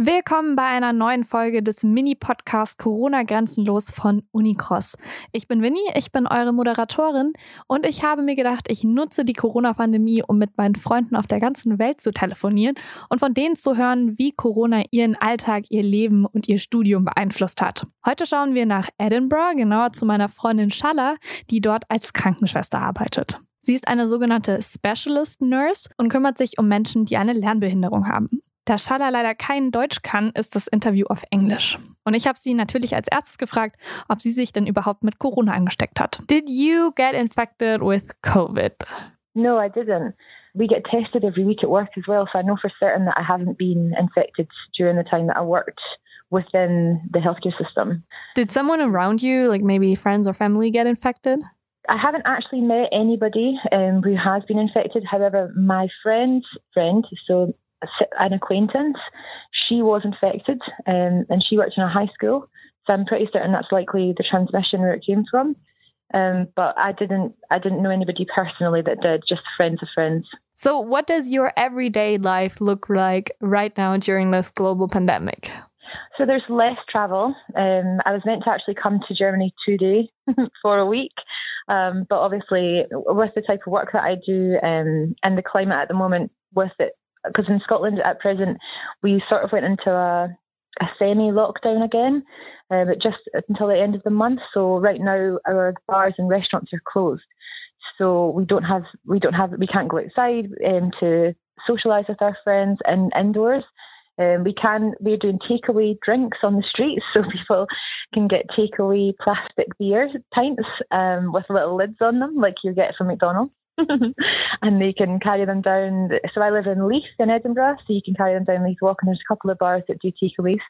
Willkommen bei einer neuen Folge des Mini-Podcasts Corona Grenzenlos von Unicross. Ich bin Winnie, ich bin eure Moderatorin und ich habe mir gedacht, ich nutze die Corona-Pandemie, um mit meinen Freunden auf der ganzen Welt zu telefonieren und von denen zu hören, wie Corona ihren Alltag, ihr Leben und ihr Studium beeinflusst hat. Heute schauen wir nach Edinburgh, genauer zu meiner Freundin Schalla, die dort als Krankenschwester arbeitet. Sie ist eine sogenannte Specialist Nurse und kümmert sich um Menschen, die eine Lernbehinderung haben. Da Shala leider kein Deutsch kann, ist das Interview auf Englisch. Und ich habe sie natürlich als erstes gefragt, ob sie sich denn überhaupt mit Corona angesteckt hat. Did you get infected with COVID? No, I didn't. We get tested every week at work as well, so I know for certain that I haven't been infected during the time that I worked within the healthcare system. Did someone around you, like maybe friends or family, get infected? I haven't actually met anybody um, who has been infected. However, my friend's friend, so an acquaintance, she was infected um, and she worked in a high school. So I'm pretty certain that's likely the transmission where it came from. Um, but I didn't I didn't know anybody personally that did, just friends of friends. So what does your everyday life look like right now during this global pandemic? So there's less travel. Um, I was meant to actually come to Germany today for a week, um, but obviously with the type of work that I do um, and the climate at the moment, with it because in Scotland at present we sort of went into a, a semi lockdown again, uh, but just until the end of the month. So right now our bars and restaurants are closed, so we don't have we don't have we can't go outside um, to socialise with our friends and indoors. Um, we can we're doing takeaway drinks on the streets, so people can get takeaway plastic beer pints um, with little lids on them, like you get from McDonald's. and they can carry them down. So I live in Leith in Edinburgh, so you can carry them down Leith Walk, and there's a couple of bars that do takeaways.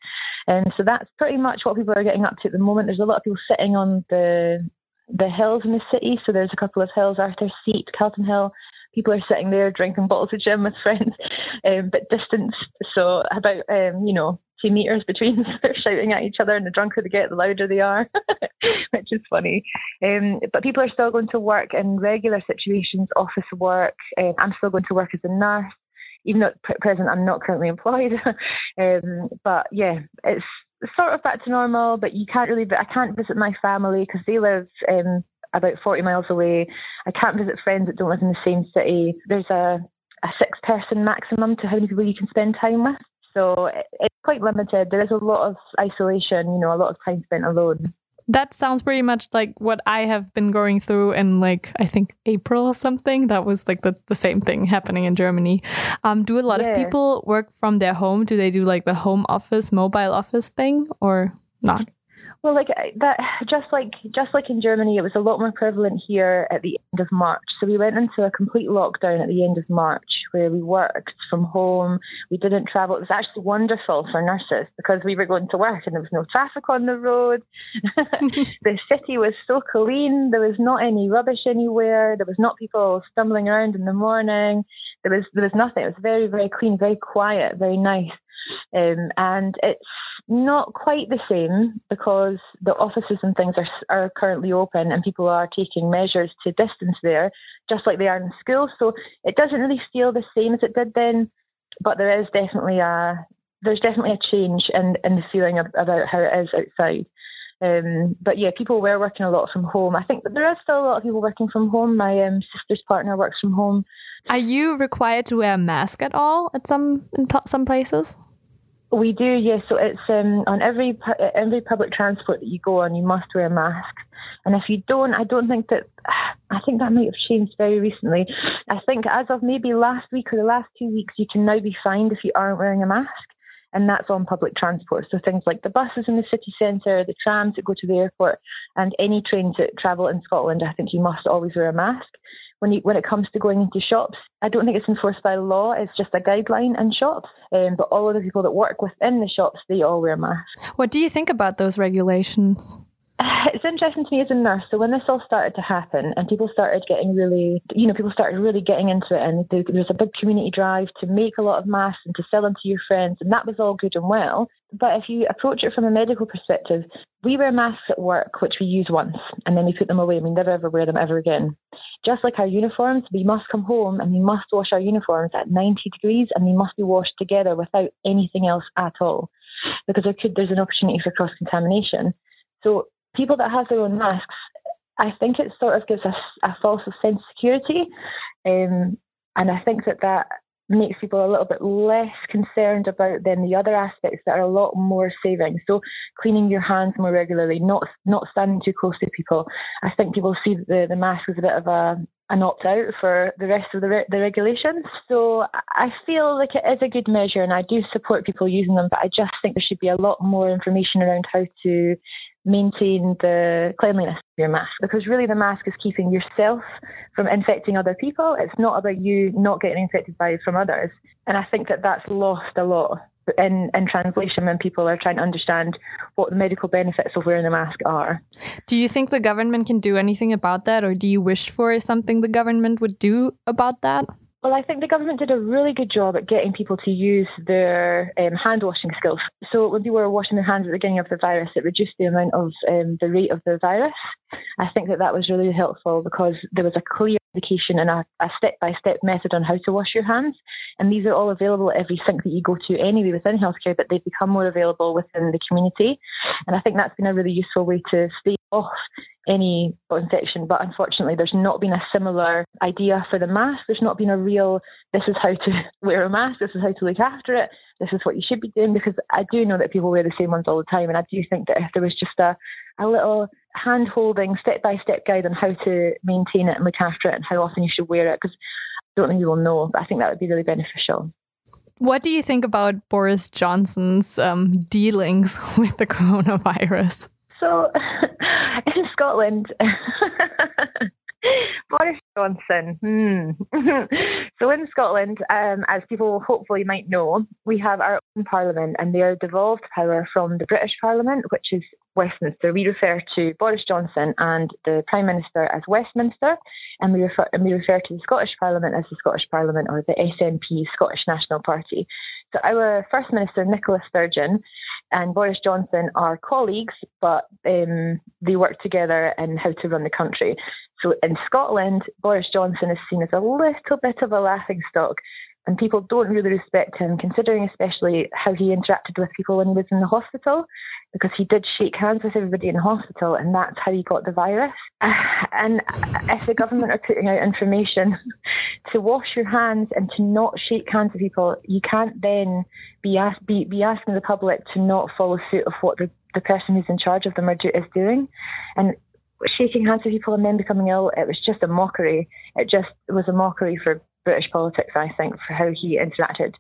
And so that's pretty much what people are getting up to at the moment. There's a lot of people sitting on the the hills in the city. So there's a couple of hills, Arthur's Seat, Calton Hill. People are sitting there drinking bottles of gin with friends, um, but distanced. So about um, you know two meters between. They're shouting at each other, and the drunker they get, the louder they are, which is funny. Um, but people are still going to work in regular situations, office work. Um, I'm still going to work as a nurse, even though at present I'm not currently employed. um, but yeah, it's sort of back to normal. But you can't really. I can't visit my family because they live. Um, about 40 miles away. I can't visit friends that don't live in the same city. There's a a six person maximum to how many people you can spend time with. So it's quite limited. There is a lot of isolation, you know, a lot of time spent alone. That sounds pretty much like what I have been going through in like I think April or something. That was like the, the same thing happening in Germany. Um, do a lot yeah. of people work from their home? Do they do like the home office, mobile office thing or not? Well, like that, just like just like in Germany, it was a lot more prevalent here at the end of March. So we went into a complete lockdown at the end of March, where we worked from home. We didn't travel. It was actually wonderful for nurses because we were going to work and there was no traffic on the road. the city was so clean. There was not any rubbish anywhere. There was not people stumbling around in the morning. There was there was nothing. It was very very clean, very quiet, very nice. Um, and it's not quite the same because the offices and things are, are currently open and people are taking measures to distance there, just like they are in schools. So it doesn't really feel the same as it did then, but there is definitely a there's definitely a change in, in the feeling of, about how it is outside. Um, but yeah, people were working a lot from home. I think there are still a lot of people working from home. My um, sister's partner works from home. Are you required to wear a mask at all at some in some places? We do, yes. So it's um, on every every public transport that you go on, you must wear a mask. And if you don't, I don't think that. I think that might have changed very recently. I think as of maybe last week or the last two weeks, you can now be fined if you aren't wearing a mask, and that's on public transport. So things like the buses in the city centre, the trams that go to the airport, and any trains that travel in Scotland. I think you must always wear a mask when you, when it comes to going into shops. I don't think it's enforced by law. It's just a guideline in shops. Um, but all of the people that work within the shops, they all wear masks. What do you think about those regulations? It's interesting to me as a nurse. So when this all started to happen, and people started getting really, you know, people started really getting into it, and there was a big community drive to make a lot of masks and to sell them to your friends, and that was all good and well. But if you approach it from a medical perspective, we wear masks at work, which we use once, and then we put them away, and we never ever wear them ever again. Just like our uniforms, we must come home and we must wash our uniforms at 90 degrees and they must be washed together without anything else at all. Because there could, there's an opportunity for cross contamination. So people that have their own masks, I think it sort of gives us a, a false sense of security. Um, and I think that that makes people a little bit less concerned about then the other aspects that are a lot more saving. So cleaning your hands more regularly, not not standing too close to people. I think people see the the mask as a bit of a an opt out for the rest of the re- the regulations. So I feel like it is a good measure, and I do support people using them. But I just think there should be a lot more information around how to maintain the cleanliness of your mask because really the mask is keeping yourself from infecting other people. It's not about you not getting infected by from others. And I think that that's lost a lot in, in translation when people are trying to understand what the medical benefits of wearing a mask are. Do you think the government can do anything about that, or do you wish for something the government would do about that? Well, I think the government did a really good job at getting people to use their um, hand washing skills. So when people were washing their hands at the beginning of the virus, it reduced the amount of um, the rate of the virus. I think that that was really helpful because there was a clear indication and a, step by step method on how to wash your hands. And these are all available at every sink that you go to anyway within healthcare, but they've become more available within the community. And I think that's been a really useful way to stay off any infection. But unfortunately, there's not been a similar idea for the mask. There's not been a real, this is how to wear a mask, this is how to look after it, this is what you should be doing. Because I do know that people wear the same ones all the time. And I do think that if there was just a, a little hand holding, step by step guide on how to maintain it and look after it and how often you should wear it, because I don't think you will know, but I think that would be really beneficial. What do you think about Boris Johnson's um, dealings with the coronavirus? So, in Scotland, Boris Johnson. Hmm. so in Scotland, um, as people hopefully might know, we have our own parliament and they are devolved power from the British Parliament, which is Westminster. We refer to Boris Johnson and the Prime Minister as Westminster, and we refer, and we refer to the Scottish Parliament as the Scottish Parliament or the SNP, Scottish National Party. So our First Minister, Nicola Sturgeon, and Boris Johnson are colleagues, but um, they work together in how to run the country. So in Scotland, Boris Johnson is seen as a little bit of a laughing stock, and people don't really respect him, considering especially how he interacted with people when he was in the hospital, because he did shake hands with everybody in the hospital, and that's how he got the virus. And if the government are putting out information to wash your hands and to not shake hands with people, you can't then be, ask, be, be asking the public to not follow suit of what the, the person who's in charge of them do, is doing. And shaking hands with people and then becoming ill, it was just a mockery. It just was a mockery for British politics, I think, for how he interacted.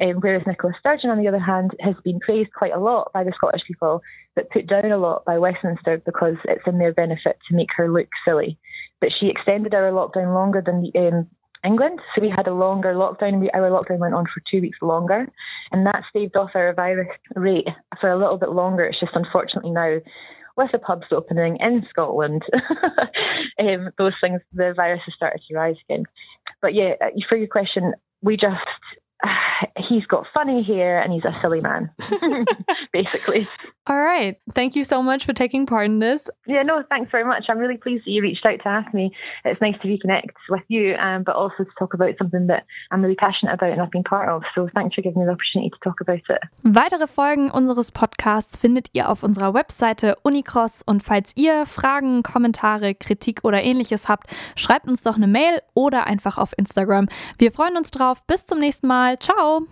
Um, whereas Nicola Sturgeon, on the other hand, has been praised quite a lot by the Scottish people, but put down a lot by Westminster because it's in their benefit to make her look silly. But she extended our lockdown longer than the, um, England. So we had a longer lockdown. We, our lockdown went on for two weeks longer, and that staved off our virus rate for a little bit longer. It's just unfortunately now with the pubs opening in Scotland, um, those things, the virus has started to rise again. But yeah, uh, for your question, we just he's got funny hair and he's a silly man, basically. All right. Thank you so much for taking part in this. Yeah, no, thanks very much. I'm really pleased that you reached out to ask me. It's nice to reconnect with you, um, but also to talk about something that I'm really passionate about and I've been part of. So thanks for giving me the opportunity to talk about it. Weitere Folgen unseres Podcasts findet ihr auf unserer Webseite Unicross und falls ihr Fragen, Kommentare, Kritik oder ähnliches habt, schreibt uns doch eine Mail oder einfach auf Instagram. Wir freuen uns drauf. Bis zum nächsten Mal. Ciao.